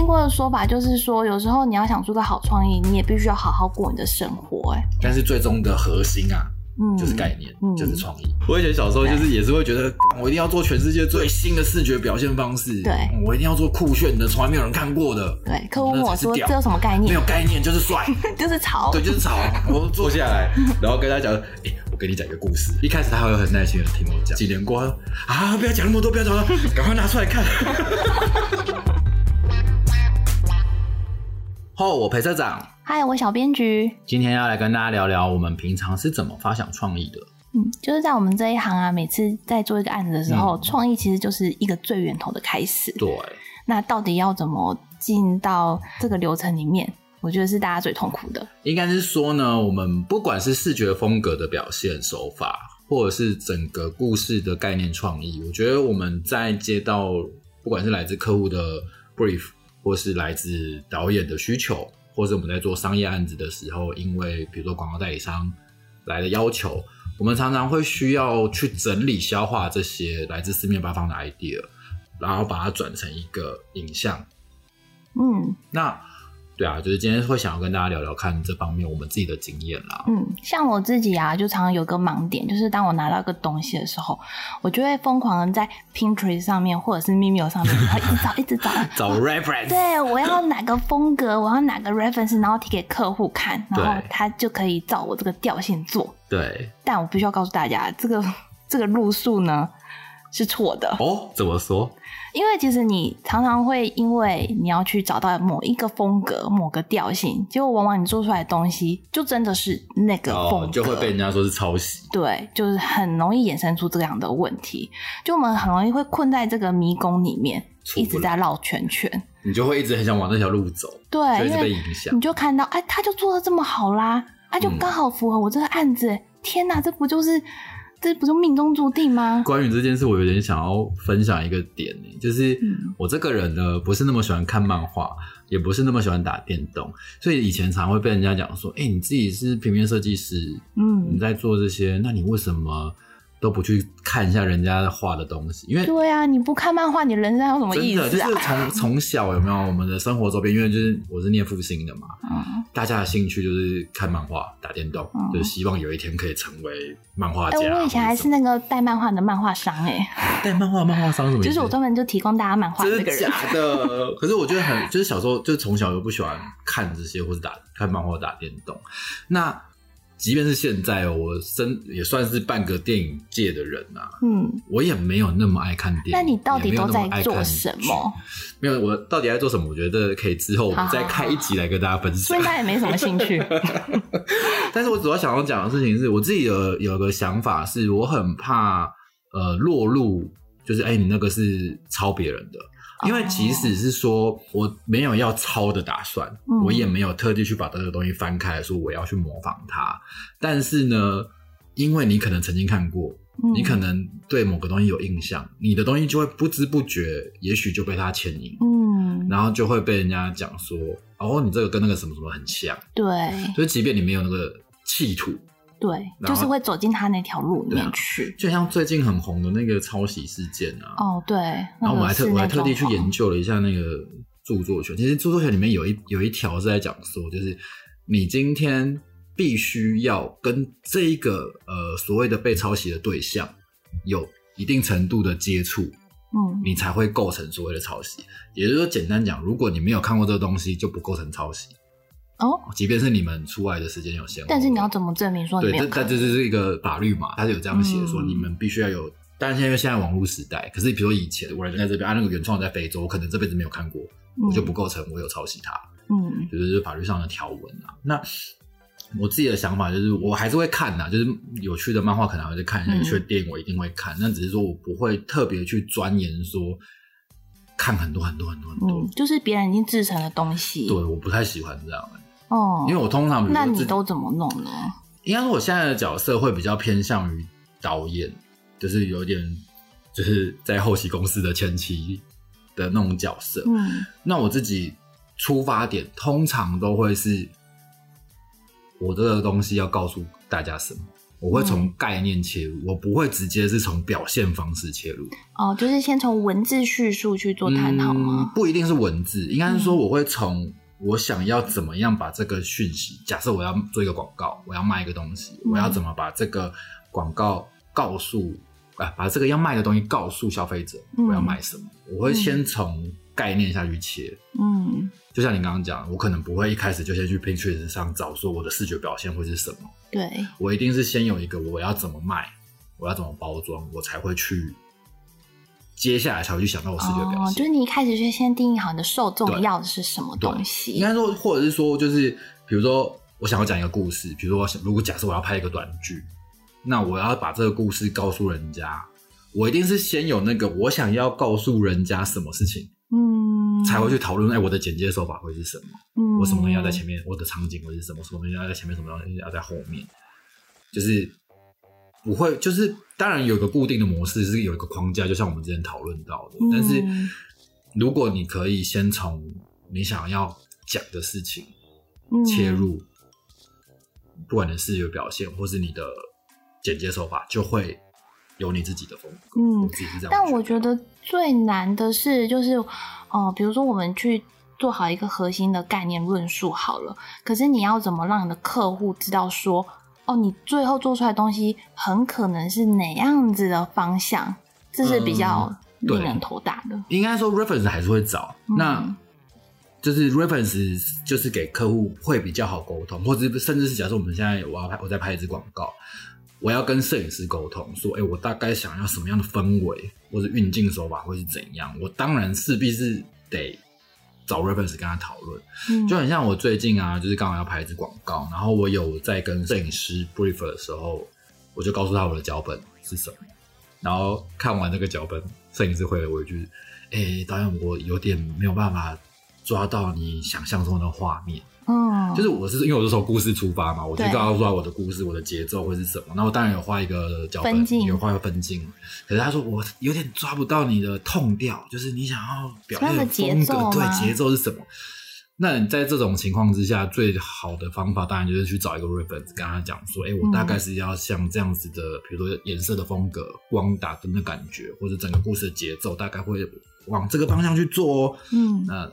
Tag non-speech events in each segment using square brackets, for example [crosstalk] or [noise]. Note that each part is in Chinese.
听过的说法就是说，有时候你要想出个好创意，你也必须要好好过你的生活。哎，但是最终的核心啊，嗯，就是概念，嗯就是创意。我以前小时候就是也是会觉得，我一定要做全世界最新的视觉表现方式，对嗯我一定要做酷炫的，从来没有人看过的，对，客户问我说这有什么概念没有？概念就是帅，[laughs] 就是潮。[laughs] 对，就是潮。[laughs] 我坐下来，然后跟他讲，哎、我跟你讲一个故事。一开始他会很耐心的听我讲，几年过后，啊，不要讲那么多，不要讲了，赶快拿出来看。后我裴社长，嗨，我小编局，今天要来跟大家聊聊我们平常是怎么发想创意的。嗯，就是在我们这一行啊，每次在做一个案子的时候，嗯创意其实就是一个最源头的开始。对，那到底要怎么进到这个流程里面？我觉得是大家最痛苦的。应该是说呢，我们不管是视觉风格的表现手法，或者是整个故事的概念创意，我觉得我们在接到不管是来自客户的 brief，或是来自导演的需求，或是我们在做商业案子的时候，因为比如说广告代理商来的要求，我们常常会需要去整理消化这些来自四面八方的 idea，然后把它转成一个影像。嗯那对啊，就是今天会想要跟大家聊聊看这方面我们自己的经验啦。嗯，像我自己啊，就常常有个盲点，就是当我拿到一个东西的时候，我就会疯狂的在 Pinterest 上面或者是 Mimeo 上面，然后一直找，一直找。[laughs] 找 reference，对，我要哪个风格，我要哪个 reference，然后提给客户看，然后他就可以照我这个调性做。对但我必须要告诉大家，这个这个路数呢是错的，哦，怎么说？因为其实你常常会因为你要去找到某一个风格、某个调性，结果往往你做出来的东西就真的是那个风格，哦，就会被人家说是抄袭。对，就是很容易衍生出这样的问题，就我们很容易会困在这个迷宫里面，一直在绕圈圈。你就会一直很想往那条路走，对，就一直被影响你。就看到，哎，他就做的这么好啦，他，就嗯刚好符合我这个案子。天哪，这不就是这不是命中注定吗？关于这件事，我有点想要分享一个点呢，就是嗯我这个人呢，不是那么喜欢看漫画，也不是那么喜欢打电动，所以以前常会被人家讲说：“哎、你自己是平面设计师，嗯你嗯，在做这些，那你为什么都不去看一下人家画的东西？”因为对啊，你不看漫画，你人生还有什么真的就意思啊？是从从小有没有我们的生活周边，因为就是我是念复兴的嘛，嗯，大家的兴趣就是看漫画、打电动，嗯就是希望有一天可以成为漫画哎、家。我以前还是那个带漫画的漫画商、哎，带漫画，漫画商什么？就是我专门就提供大家漫画的真的那个人。假的？可是我觉得很，就是小时候就是从小就不喜欢看这些，或者打看漫画、打电动。那即便是现在哦，我身也算是半个电影界的人啊，嗯，我也没有那么爱看电影。那你到底都在做什么？没有，我到底在做什么？我觉得可以之后我们再开一集来跟大家分享所以。他也没什么兴趣。[laughs] 但是我主要想要讲的事情是我自己有有个想法，是我很怕呃落入就是哎、你那个是抄别人的，因为即使是说我没有要抄的打算，嗯我也没有特地去把这个东西翻开来说我要去模仿它，但是呢，因为你可能曾经看过。嗯你可能对某个东西有印象，你的东西就会不知不觉，也许就被它牵引，嗯，然后就会被人家讲说，哦，你这个跟那个什么什么很像。对所以即便你没有那个企图，对，就是会走进他那条路里面去。就像最近很红的那个抄袭事件啊，哦，对，然后我还特我还特地去研究。究了一下那个著作权。其实著作权里面有一有一条是在讲说，就是你今天必须要跟这一个呃所谓的被抄袭的对象有一定程度的接触，嗯你才会构成所谓的抄袭。也就是说，简单讲，如果你没有看过这个东西，就不构成抄袭。哦，即便是你们出来的时间有限，但是你要怎么证明说你对，这但？这就是一个法律嘛，它是有这样写说，嗯你们必须要有。但是现在现在网络时代，可是比如说以前我人在这边，啊，那个原创在非洲，我可能这辈子没有看过，我就不构成我有抄袭它，嗯就是法律上的条文啊。那我自己的想法就是，我还是会看呐，就是有趣的漫画可能还会看一下，嗯有趣的电影我一定会看，那只是说我不会特别去钻研说看很多很多很多很多。嗯，就是别人已经制成的东西。对，我不太喜欢这样、欸哦，因为我通常比如那你都怎么弄呢？应该说，我现在的角色会比较偏向于导演，就是有点就是在后期公司的前期的那种角色。嗯那我自己出发点通常都会是，我这个东西要告诉大家什么，我会从概念切入，我不会直接是从表现方式切入。哦，就是先从文字叙述去做探讨吗？嗯？不一定是文字，应该是说我会从我想要怎么样把这个讯息，假设我要做一个广告，我要卖一个东西，我要怎么把这个广告告诉啊，把这个要卖的东西告诉消费者，我要卖什么？我会先从概念下去切，嗯，就像你刚刚讲，我可能不会一开始就先去 Pinterest 上找说我的视觉表现会是什么，对，我一定是先有一个我要怎么卖，我要怎么包装，我才会去。接下来才会去想到我视觉表现，就是你一开始就先定义好你的受众要的是什么东西。应该说，或者是说，就是比如说，我想要讲一个故事，比如说我想，如果假设我要拍一个短剧，那我要把这个故事告诉人家，我一定是先有那个我想要告诉人家什么事情，嗯，才会去讨论，哎，我的剪接手法会是什么？嗯，我什么东西要在前面，我的场景会是什么？什么东西要在前面，什么东西要在后面？就是不会，就是。当然有一个固定的模式，是有一个框架，就像我们之前讨论到的。但是，如果你可以先从你想要讲的事情切入，不管你的视觉表现或是你的剪接手法，就会有你自己的风格。嗯，自己是这样。但我觉得最难的是，就是哦，比如说我们去做好一个核心的概念论述好了，可是你要怎么让你的客户知道说？哦，你最后做出来的东西很可能是哪样子的方向？这是比较令人头大的。应该说，reference 还是会找，那就是 reference 就是给客户会比较好沟通，或者甚至是假设我们现在我要拍，我在拍一支广告，我要跟摄影师沟通，说，哎，我大概想要什么样的氛围，或者运镜手法会是怎样？我当然势必是得。找 reference 跟他讨论，就很像我最近啊，就是刚好要拍一支广告，然后我有在跟摄影师 brief 的时候，我就告诉他我的脚本是什么，然后看完那个脚本，摄影师回了我一句：“哎，导演，我有点没有办法抓到你想象中的画面。”嗯，就是我是因为我是从故事出发嘛，我就告诉他我的故事，我的节奏会是什么。那我当然有画一个脚本，有画一个分镜。可是他说我有点抓不到你的痛调，就是你想要表现的风格，对节奏是什么？那你在这种情况之下，最好的方法当然就是去找一个 reference，跟他讲说，哎，我大概是要像这样子的，比如说颜色的风格、光打灯的感觉，或者整个故事的节奏，大概会往这个方向去做哦。嗯，那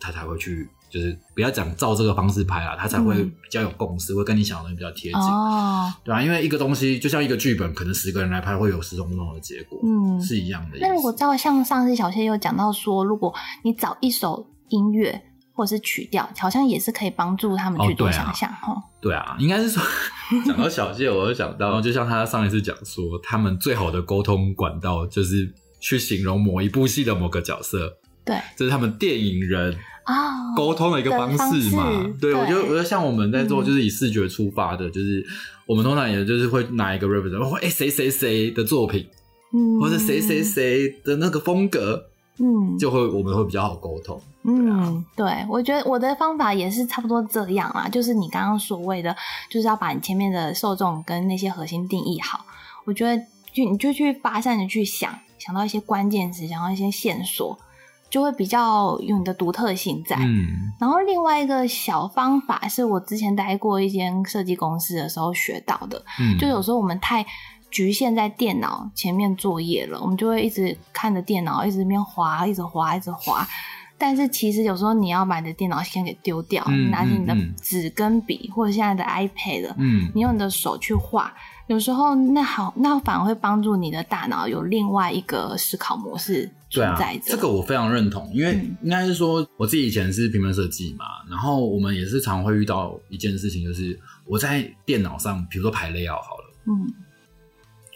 他才会去。就是不要讲照这个方式拍啊，他才会比较有共识，会跟你想的东西比较贴近，哦对啊？因为一个东西就像一个剧本，可能十个人来拍会有十种不同的结果，嗯，是一样的。那如果照像上次小谢又讲到说，如果你找一首音乐或者是曲调，好像也是可以帮助他们去做想象哈。对啊，应该是说 [laughs] 讲到小谢，我就想到，就像他上一次讲说，他们最好的沟通管道就是去形容某一部戏的某个角色，对，这是他们电影人。啊，沟通的一个方式嘛，对我觉得，我觉得像我们在做，就是以视觉出发的，就是我们通常也就是会拿一个 reference，或哎谁谁谁的作品，嗯，或者谁谁谁的那个风格，嗯，就会我们会比较好沟通。嗯，对，我觉得我的方法也是差不多这样啦，就是你刚刚所谓的，就是要把你前面的受众跟那些核心定义好。我觉得就你就去发散的去想，想到一些关键词，想到一些线索。就会比较有你的独特性在，嗯，然后另外一个小方法是我之前待过一间设计公司的时候学到的，嗯，就有时候我们太局限在电脑前面作业了，我们就会一直看着电脑，一直边滑，一直滑，一直滑。但是其实有时候你要把你的电脑先给丢掉，拿起你的纸跟笔，或者现在的 iPad，嗯，你用你的手去画。有时候那好，那反而会帮助你的大脑有另外一个思考模式存在着。这个我非常认同，因为应该是说我自己以前是平面设计嘛，然后我们也是常会遇到一件事情，就是我在电脑上，比如说排 layout 好了，嗯，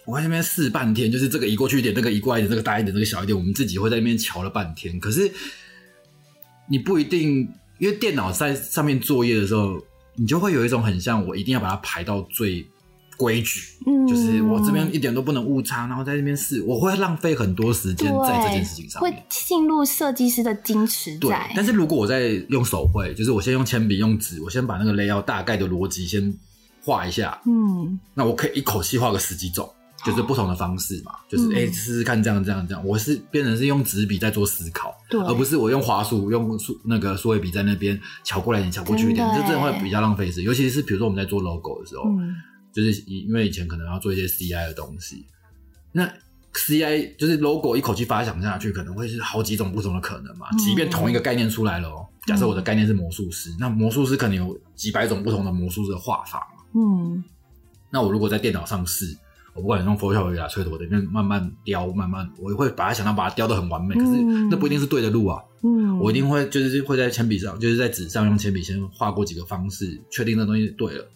我在那边试半天，就是这个移过去一点，那个移过来一点，这个大一点，这个小一点，我们自己会在那边瞧了半天。可是你不一定，因为电脑在上面作业的时候，你就会有一种很像我一定要把它排到最。规矩，嗯，就是我这边一点都不能误差，然后在那边试，我会浪费很多时间在这件事情上面，会进入设计师的矜持在。但是如果我在用手绘，就是我先用铅笔、用纸，我先把那个 layout 大概的逻辑先画一下，嗯，那我可以一口气画个十几种，就是不同的方式嘛，就是哎试试看这样这样这样，我是变成是用纸笔在做思考，对，而不是我用滑鼠用数那个数位笔在那边瞧过来一点瞧过去一点，这真的会比较浪费时，尤其是比如说我们在做 logo 的时候。就是因为以前可能要做一些 CI 的东西，那 CI 就是 logo 一口气发想下去，可能会是好几种不同的可能嘛。嗯即便同一个概念出来了哦，假设我的概念是魔术师，那魔术师可能有几百种不同的魔术师的画法嘛。嗯那我如果在电脑上试，我不管用 Photoshop 呀、吹头，里面慢慢雕，慢慢我会把它想到把它雕的很完美，可是嗯那不一定是对的路啊。嗯，我一定会就是会在铅笔上，就是在纸上用铅笔先画过几个方式，确定那东西对了，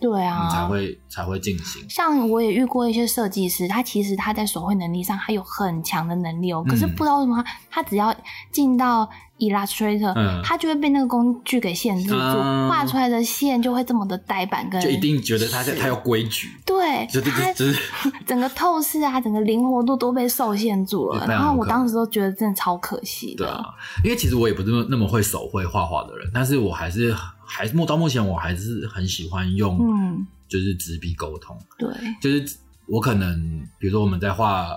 对啊，你才会才会进行。像我也遇过一些设计师，他其实他在手绘能力上他有很强的能力哦，可是嗯不知道为什么他他只要进到 Illustrator，、嗯。他就会被那个工具给限制住，啊。画出来的线就会这么的呆板跟就一定觉得他是。他有规矩，对，他就就是。[laughs] 整个透视啊，整个灵活度都被受限住了。然后我当时都觉得真的超可惜的。对啊，因为其实我也不是那么会手绘画画的人，但是我还是还目到目前我还是很喜欢用嗯，就是纸笔沟通，对，就是我可能比如说我们在画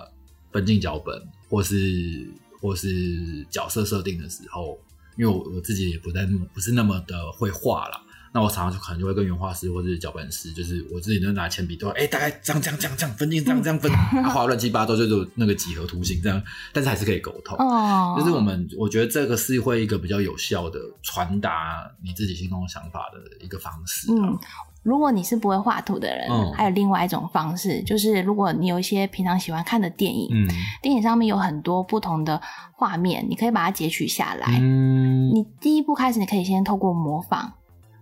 分镜脚本，或是或是角色设定的时候，因为我我自己也不在那么不是那么的会画啦。那我常常就可能就会跟原画师或者是脚本师，就是我自己就拿铅笔都哎、大概这样这样这样这样分镜这样这样分，啊画乱七八糟就是那个几何图形这样，但是还是可以沟通。哦，就是我们，我觉得这个是会一个比较有效的传达你自己心中的想法的一个方式、啊。嗯，如果你是不会画图的人，嗯还有另外一种方式，就是如果你有一些平常喜欢看的电影，嗯电影上面有很多不同的画面，你可以把它截取下来。嗯，你第一步开始，你可以先透过模仿，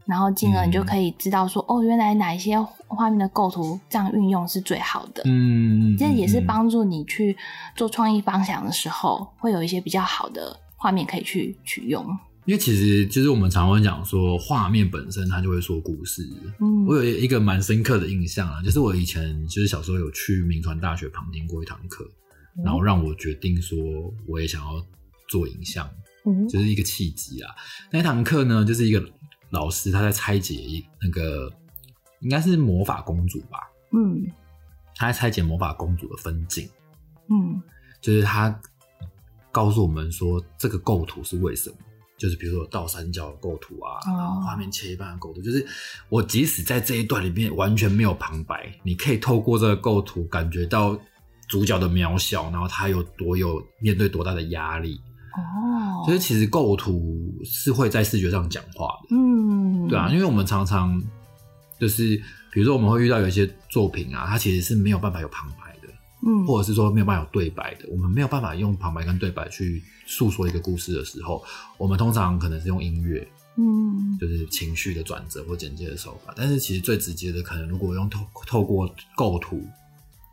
然后进而你就可以知道说，哦，原来哪一些画面的构图这样运用是最好的。嗯，这也是嗯帮助你去做创意方向的时候，会有一些比较好的画面可以去取用。因为其实就是我们常会讲说，画面本身它就会说故事。嗯我有一个蛮深刻的印象啊，就是我以前就是小时候有去民传大学旁听过一堂课，然后让我决定说我也想要做影像，嗯就是一个契机啊。那一堂课呢，就是一个老师他在拆解一那个应该是魔法公主吧，嗯他在拆解魔法公主的分镜，嗯就是他告诉我们说这个构图是为什么。就是比如说有倒三角的构图啊，哦然后画面切一半的构图，就是我即使在这一段里面完全没有旁白，你可以透过这个构图感觉到主角的渺小，然后他有多有面对多大的压力。哦，就是其实构图是会在视觉上讲话的，嗯，对啊，因为我们常常就是比如说我们会遇到有一些作品啊，它其实是没有办法有旁白的，嗯。或者是说没有办法有对白的，我们没有办法用旁白跟对白去诉说一个故事的时候，我们通常可能是用音乐，嗯。就是情绪的转折或简介的手法。但是其实最直接的，可能如果用透透过构图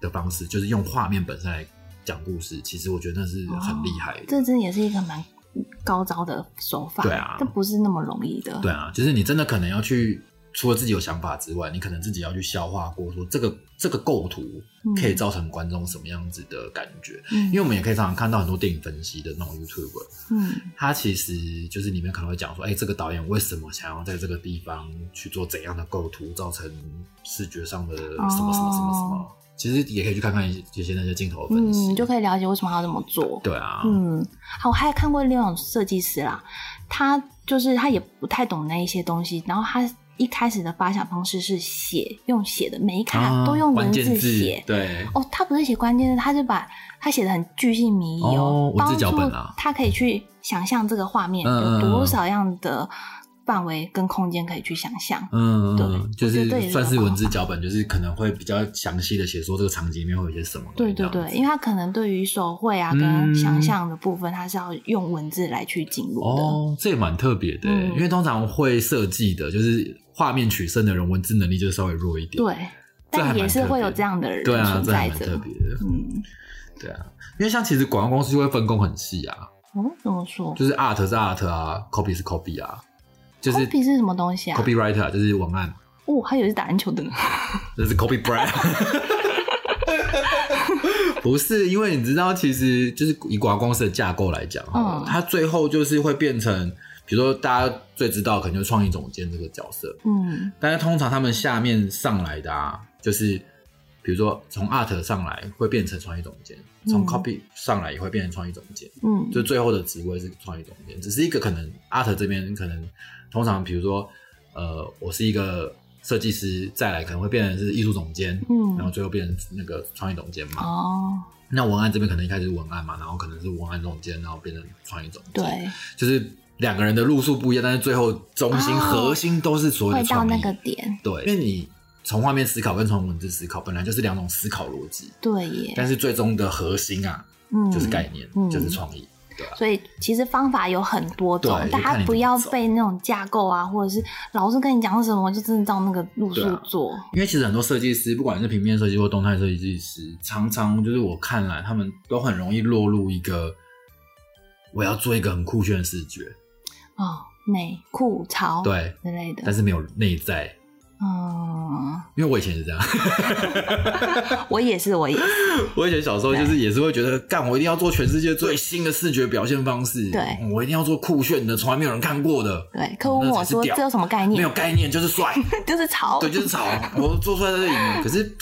的方式，就是用画面本身来讲故事，其实我觉得那是很厉害的。这真的也是一个蛮高招的手法，对啊这不是那么容易的，对啊，就是你真的可能要去，除了自己有想法之外，你可能自己要去消化过，说这个这个构图可以造成观众什么样子的感觉。嗯，因为我们也可以常常看到很多电影分析的那种 YouTube，嗯他其实就是里面可能会讲说，哎、这个导演为什么想要在这个地方去做怎样的构图，造成视觉上的什么什么什么什么。其实也可以去看看一些那些镜头的分析，嗯，就可以了解为什么要这么做。对啊，嗯，好，我还有看过另外一种设计师啦，他就是他也不太懂那一些东西，然后他一开始的发想方式是写，用写的，每一卡啊都用文字写。对，哦，他不是写关键字，他是把他写的很巨细靡遗哦文字帮助脚本啊。他可以去想象这个画面有多嗯少样的范围跟空间可以去想象。嗯，对就是算是文字脚本，就是可能会比较详细的写说这个场景里面会有一些什么。对对对，因为它可能对于手绘啊嗯跟想象的部分，它是要用文字来去进入的。哦，这也蛮特别的，嗯因为通常会设计的，就是画面取胜的人，文字能力就稍微弱一点。对，但也是会有这样的人存在着。嗯，对啊，因为像其实广告公司就会分工很细啊，哦，怎么说？就是 art 是 art 啊，copy 是 copy 啊，就是 copy 是什么东西啊？copywriter 啊就是文案，哦，还有是打篮球的呢。[laughs] 这是 copy brand。[laughs] 不是，因为你知道，其实就是以广告公司的架构来讲，哈、嗯。它最后就是会变成，比如说大家最知道可能就是创意总监这个角色，嗯。但是通常他们下面上来的啊，就是比如说从 art 上来会变成创意总监，从嗯。copy 上来也会变成创意总监，嗯，就最后的职位是创意总监，只是一个可能 art 这边可能通常比如说呃，我是一个设计师再来可能会变成是艺术总监，嗯然后最后变成那个创意总监嘛。哦，那文案这边可能一开始是文案嘛，然后可能是文案总监，然后变成创意总监，，对，就是两个人的路数不一样，但是最后中心、哦核心都是所有的创意。那个点，对，因为你从画面思考跟从文字思考本来就是两种思考逻辑，对耶，但是最终的核心啊，嗯，就是概念，嗯就是创意。对啊，所以其实方法有很多种，大家不要被那种架构啊，或者是老师跟你讲什么，就真的照那个路数做。因为其实很多设计师，不管是平面设计或动态设计师，常常就是我看来，他们都很容易落入一个我要做一个很酷炫的视觉，哦，美酷潮对，之类的但。是没有内在。嗯，因为我以前是这样，[laughs] 我也是，我也是。[laughs] 我以前小时候就是也是会觉得，干我一定要做全世界最新的视觉表现方式，对嗯我一定要做酷炫的，从来没有人看过的，对，客户问我说这有什么概念没有？概念就是帅，[laughs] 就是潮。对，就是潮，我做出来的赢。可是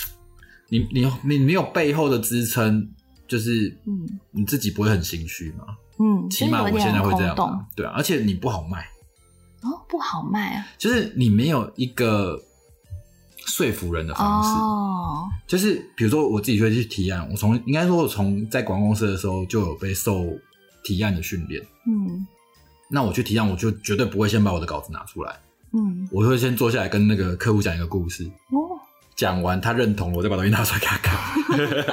你你你没有背后的支撑，就是嗯你自己不会很心虚吗？嗯，起码我现在会这样对啊，而且你不好卖，哦，不好卖啊。就是你没有一个说服人的方式。哦，就是比如说我自己会去提案，我从应该说我从在广告公司的时候就有被受提案的训练。嗯那我去提案，我就绝对不会先把我的稿子拿出来，嗯，我会先坐下来跟那个客户讲一个故事，哦讲完他认同了，我再把东西拿出来给他看。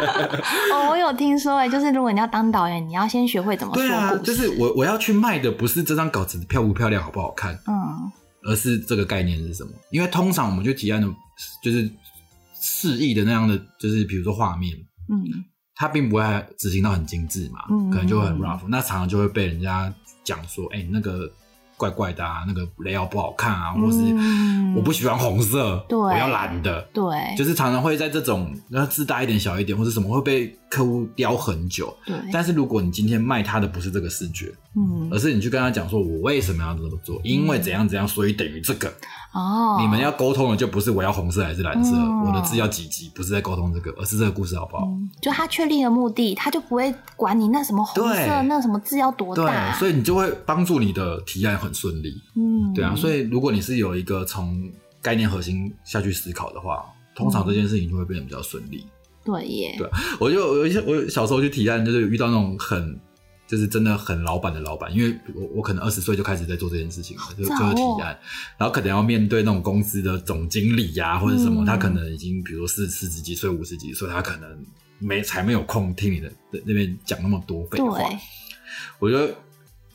[laughs] 哦，我有听说哎，就是如果你要当导演，你要先学会怎么说对啊，故事。就是我我要去卖的不是这张稿子漂不漂亮、好不好看，嗯而是这个概念是什么。因为通常我们去提案的，就是示意的那样的，就是比如说画面，嗯它并不会执行到很精致嘛，嗯可能就会很 rough，那常常就会被人家讲说，哎、你那个怪怪的啊，那个 layout 不好看啊，或是嗯我不喜欢红色，对。我要蓝的。对，就是常常会在这种，然后字大一点、小一点，或者什么会被客户雕很久。对，但是如果你今天卖他的不是这个视觉，嗯。而是你去跟他讲说，我为什么要这么做，因为怎样怎样，所以等于这个。哦，你们要沟通的就不是我要红色还是蓝色，嗯。我的字要几级，不是在沟通这个，而是这个故事好不好？嗯。就他确立了目的，他就不会管你那什么红色那什么字要多对大，，所以你就会帮助你的提案很顺利。嗯，对啊，所以如果你是有一个从概念核心下去思考的话，通常这件事情就会变得比较顺利。对耶，对我就有一些，我小时候去提案，就是遇到那种很。就是真的很老板的老板，因为我我可能二十岁就开始在做这件事情了，就就早哦是提案，然后可能要面对那种公司的总经理呀、或者什么，嗯他可能已经比如四四十几岁、五十几岁，他可能没才没有空听你的那边讲那么多废话。我觉得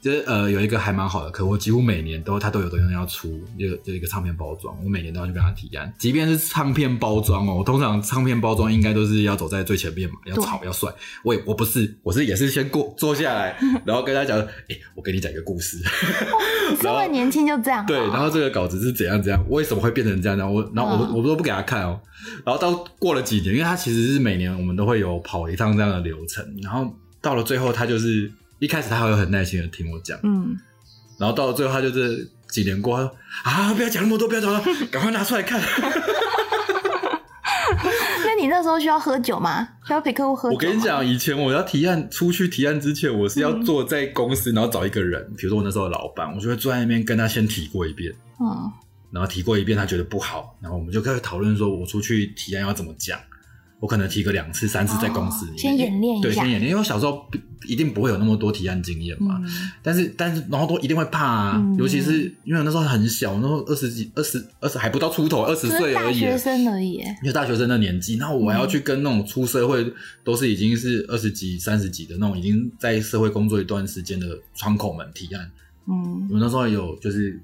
就是呃有一个还蛮好的客户，我几乎每年都他都有东西要出，就就一个唱片包装，我每年都要去跟他提案。即便是唱片包装哦，我通常唱片包装应该都是要走在最前面嘛，要对吵要帅。我也我不是，我是也是先过坐下来，然后跟他讲，哎、我给你讲一个故事。你 [laughs] 这么年轻就这样哦，对，然后这个稿子是怎样怎样，为什么会变成这样？然后我，然后我、嗯我都不给他看哦。然后到过了几年，因为他其实是每年我们都会有跑一趟这样的流程，然后到了最后，他就是一开始他还会很耐心的听我讲，嗯，然后到了最后，他就是几年过后，他说啊，不要讲那么多，不要讲了，赶快拿出来看。[laughs] 那你那时候需要喝酒吗？需要陪客户喝酒？我跟你，讲，以前我要提案出去提案之前，我是要坐在公司，然后找一个人，比如说我那时候的老板，我就会坐在那边跟他先提过一遍。嗯然后提过一遍，他觉得不好，然后我们就开始讨论说，我出去提案要怎么讲。我可能提个两次、三次在公司里面，哦先演练一下对，先演练。因为我小时候一定不会有那么多提案经验嘛，嗯但是但是然后都一定会怕啊，嗯尤其是因为我那时候很小，那时候二十几、二十、二十还不到出头，二十岁而已。大学生而已耶，因为大学生的年纪，然后我还要去跟那种出社会都是已经是二十几、三十几的那种已经在社会工作一段时间的窗口们提案。嗯我那时候有就是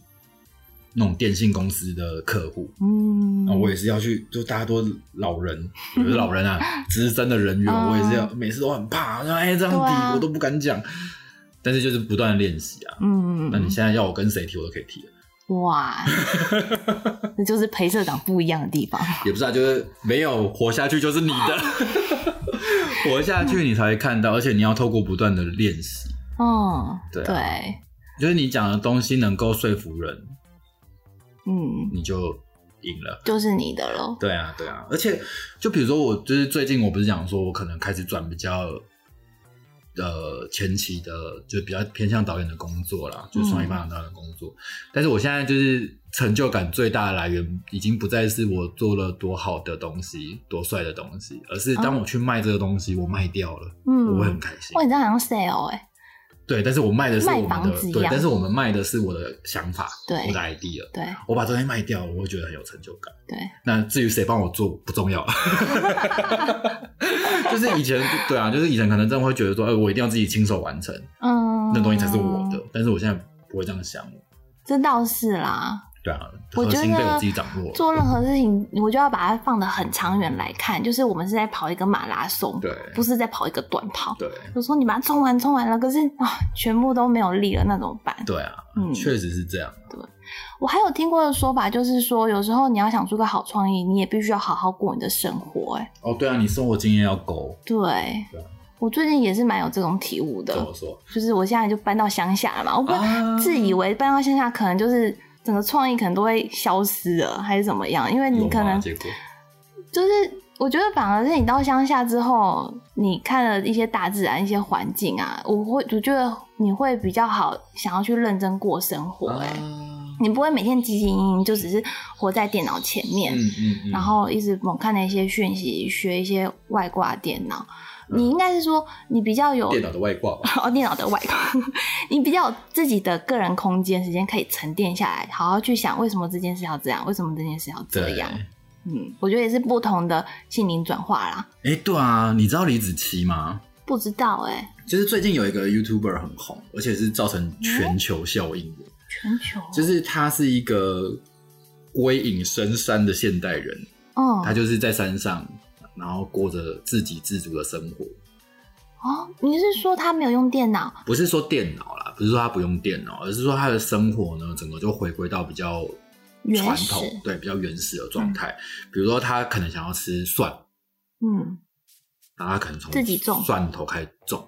那种电信公司的客户，嗯，那我也是要去，就大家都老人，不是老人啊，[laughs] 资深的人员，嗯我也是要每次都很怕，说哎这样对啊。提我都不敢讲，但是就是不断的练习啊。嗯，那你现在要我跟谁提，我都可以提了，哇，[laughs] 那就是陪社长不一样的地方。也不是啊，就是没有活下去就是你的，[laughs] 活下去你才会看到，而且你要透过不断的练习，哦，对啊。对，就是你讲的东西能够说服人，嗯，你就赢了。就是你的了。对啊，对啊，而且就比如说我就是最近我不是讲说我可能开始转比较呃前期的就比较偏向导演的工作啦，就是创意发展导演的工作。但是我现在就是成就感最大的来源，已经不再是我做了多好的东西、多帅的东西，而是当我去卖这个东西，我卖掉了，嗯我会很开心。哇，你这样好像 sale 哎、对，但是我卖的是我卖们的对，但是我们卖的是我的想法，对我的 idea。对我把东西卖掉了，我会觉得很有成就感。对，那至于谁帮我做不重要，[laughs] 就是以前对啊，就是以前可能真的会觉得说，哎、我一定要自己亲手完成，嗯，那东西才是我的。但是我现在不会这样想了，这倒是啦。对啊，我觉核心被我得自己掌握。做任何事情，我就要把它放得很长远来看，就是我们是在跑一个马拉松，对不是在跑一个短跑。对有时候你把它冲完冲完了，可是啊，全部都没有力了，那怎么办？对啊，嗯确实是这样。对我还有听过的说法，就是说有时候你要想出个好创意，你也必须要好好过你的生活、哎，哦，对啊，你生活经验要够，对对啊，我最近也是蛮有这种体悟的怎，么说？就是我现在就搬到乡下了嘛，我不啊自以为搬到乡下可能就是整个创意可能都会消失了，还是怎么样？因为你可能就是我觉得反而是你到乡下之后，你看了一些大自然、一些环境啊，我会我觉得你会比较好想要去认真过生活、哎、啊你不会每天汲汲营营，就只是活在电脑前面，嗯嗯嗯，然后一直猛看那些讯息，学一些外挂电脑。你应该是说你比较有电脑的外挂吧。[laughs] 哦，电脑的外挂，[laughs] 你比较有自己的个人空间时间可以沉淀下来，好好去想为什么这件事要这样，为什么这件事要这，样。嗯，我觉得也是不同的心灵转化啦。哎，对啊，你知道李子柒吗？不知道哎、就是最近有一个 YouTuber 很红，而且是造成全球效应的。全球就是他是一个归隐深山的现代人，哦他就是在山上，然后过着自给自足的生活。哦，你是说他没有用电脑？不是说电脑啦，不是说他不用电脑，而是说他的生活呢，整个就回归到比较传统，对，比较原始的状态。比如说他可能想要吃蒜，嗯，然后他可能从自己种蒜头开始种，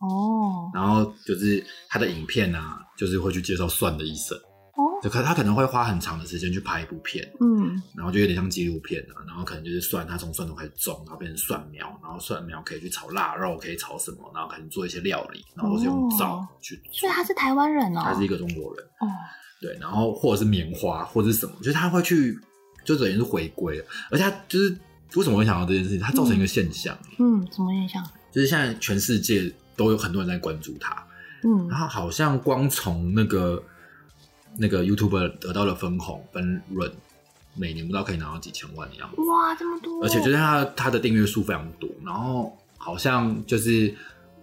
哦然后就是他的影片啊，就是会去介绍蒜的一生。哦，就可他可能会花很长的时间去拍一部片，嗯。然后就有点像纪录片啊，然后可能就是蒜，他从蒜头开始种，然后变成蒜苗，然后蒜苗可以去炒腊肉，可以炒什么，然后可能做一些料理，然后都是用灶哦去做。所以他是台湾人哦。他是一个中国人，哦，对，然后或者是棉花或者是什么，就是他会去，就等于是回归，而且他就是为什么会想到这件事情，它造成一个现象，嗯，什么现象？就是现在全世界都有很多人在关注他，嗯。然后好像光从那个那个 YouTuber 得到的分红分润，每年不知道可以拿到几千万的样子，哇，这么多，而且就是他他的订阅数非常多，然后好像就是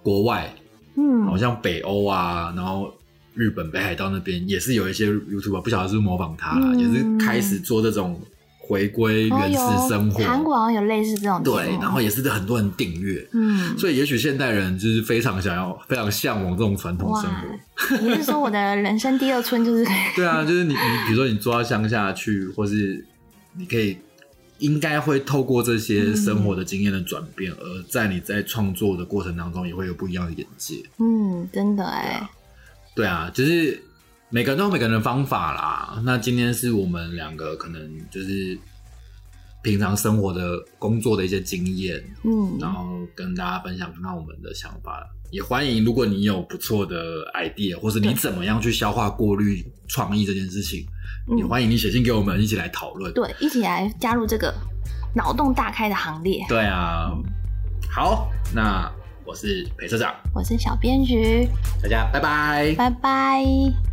国外，嗯，好像北欧啊，然后日本北海道那边也是有一些 YouTuber 不晓得是不是模仿他啦，嗯。也是开始做这种回归原始生活，韩国好像有类似这种对，然后也是很多人订阅。嗯，所以，也许现代人就是非常想要、非常向往这种传统生活。你是说我的人生第二春就是 [laughs] 对啊，就是你，你比如说你住到乡下去，或是你可以应该会透过这些生活的经验的转变，而在你在创作的过程当中，也会有不一样的眼界。嗯，真的哎，对啊，就是每个人都有每个人的方法啦。那今天是我们两个可能就是平常生活的工作的一些经验，嗯，然后跟大家分享看看我们的想法。也欢迎，如果你有不错的 idea，或是你怎么样去消化、过滤创意这件事情，嗯也欢迎你写信给我们，一起来讨论。对，一起来加入这个脑洞大开的行列。对啊，好，那我是裴社长，我是小编菊，大家拜拜。拜拜。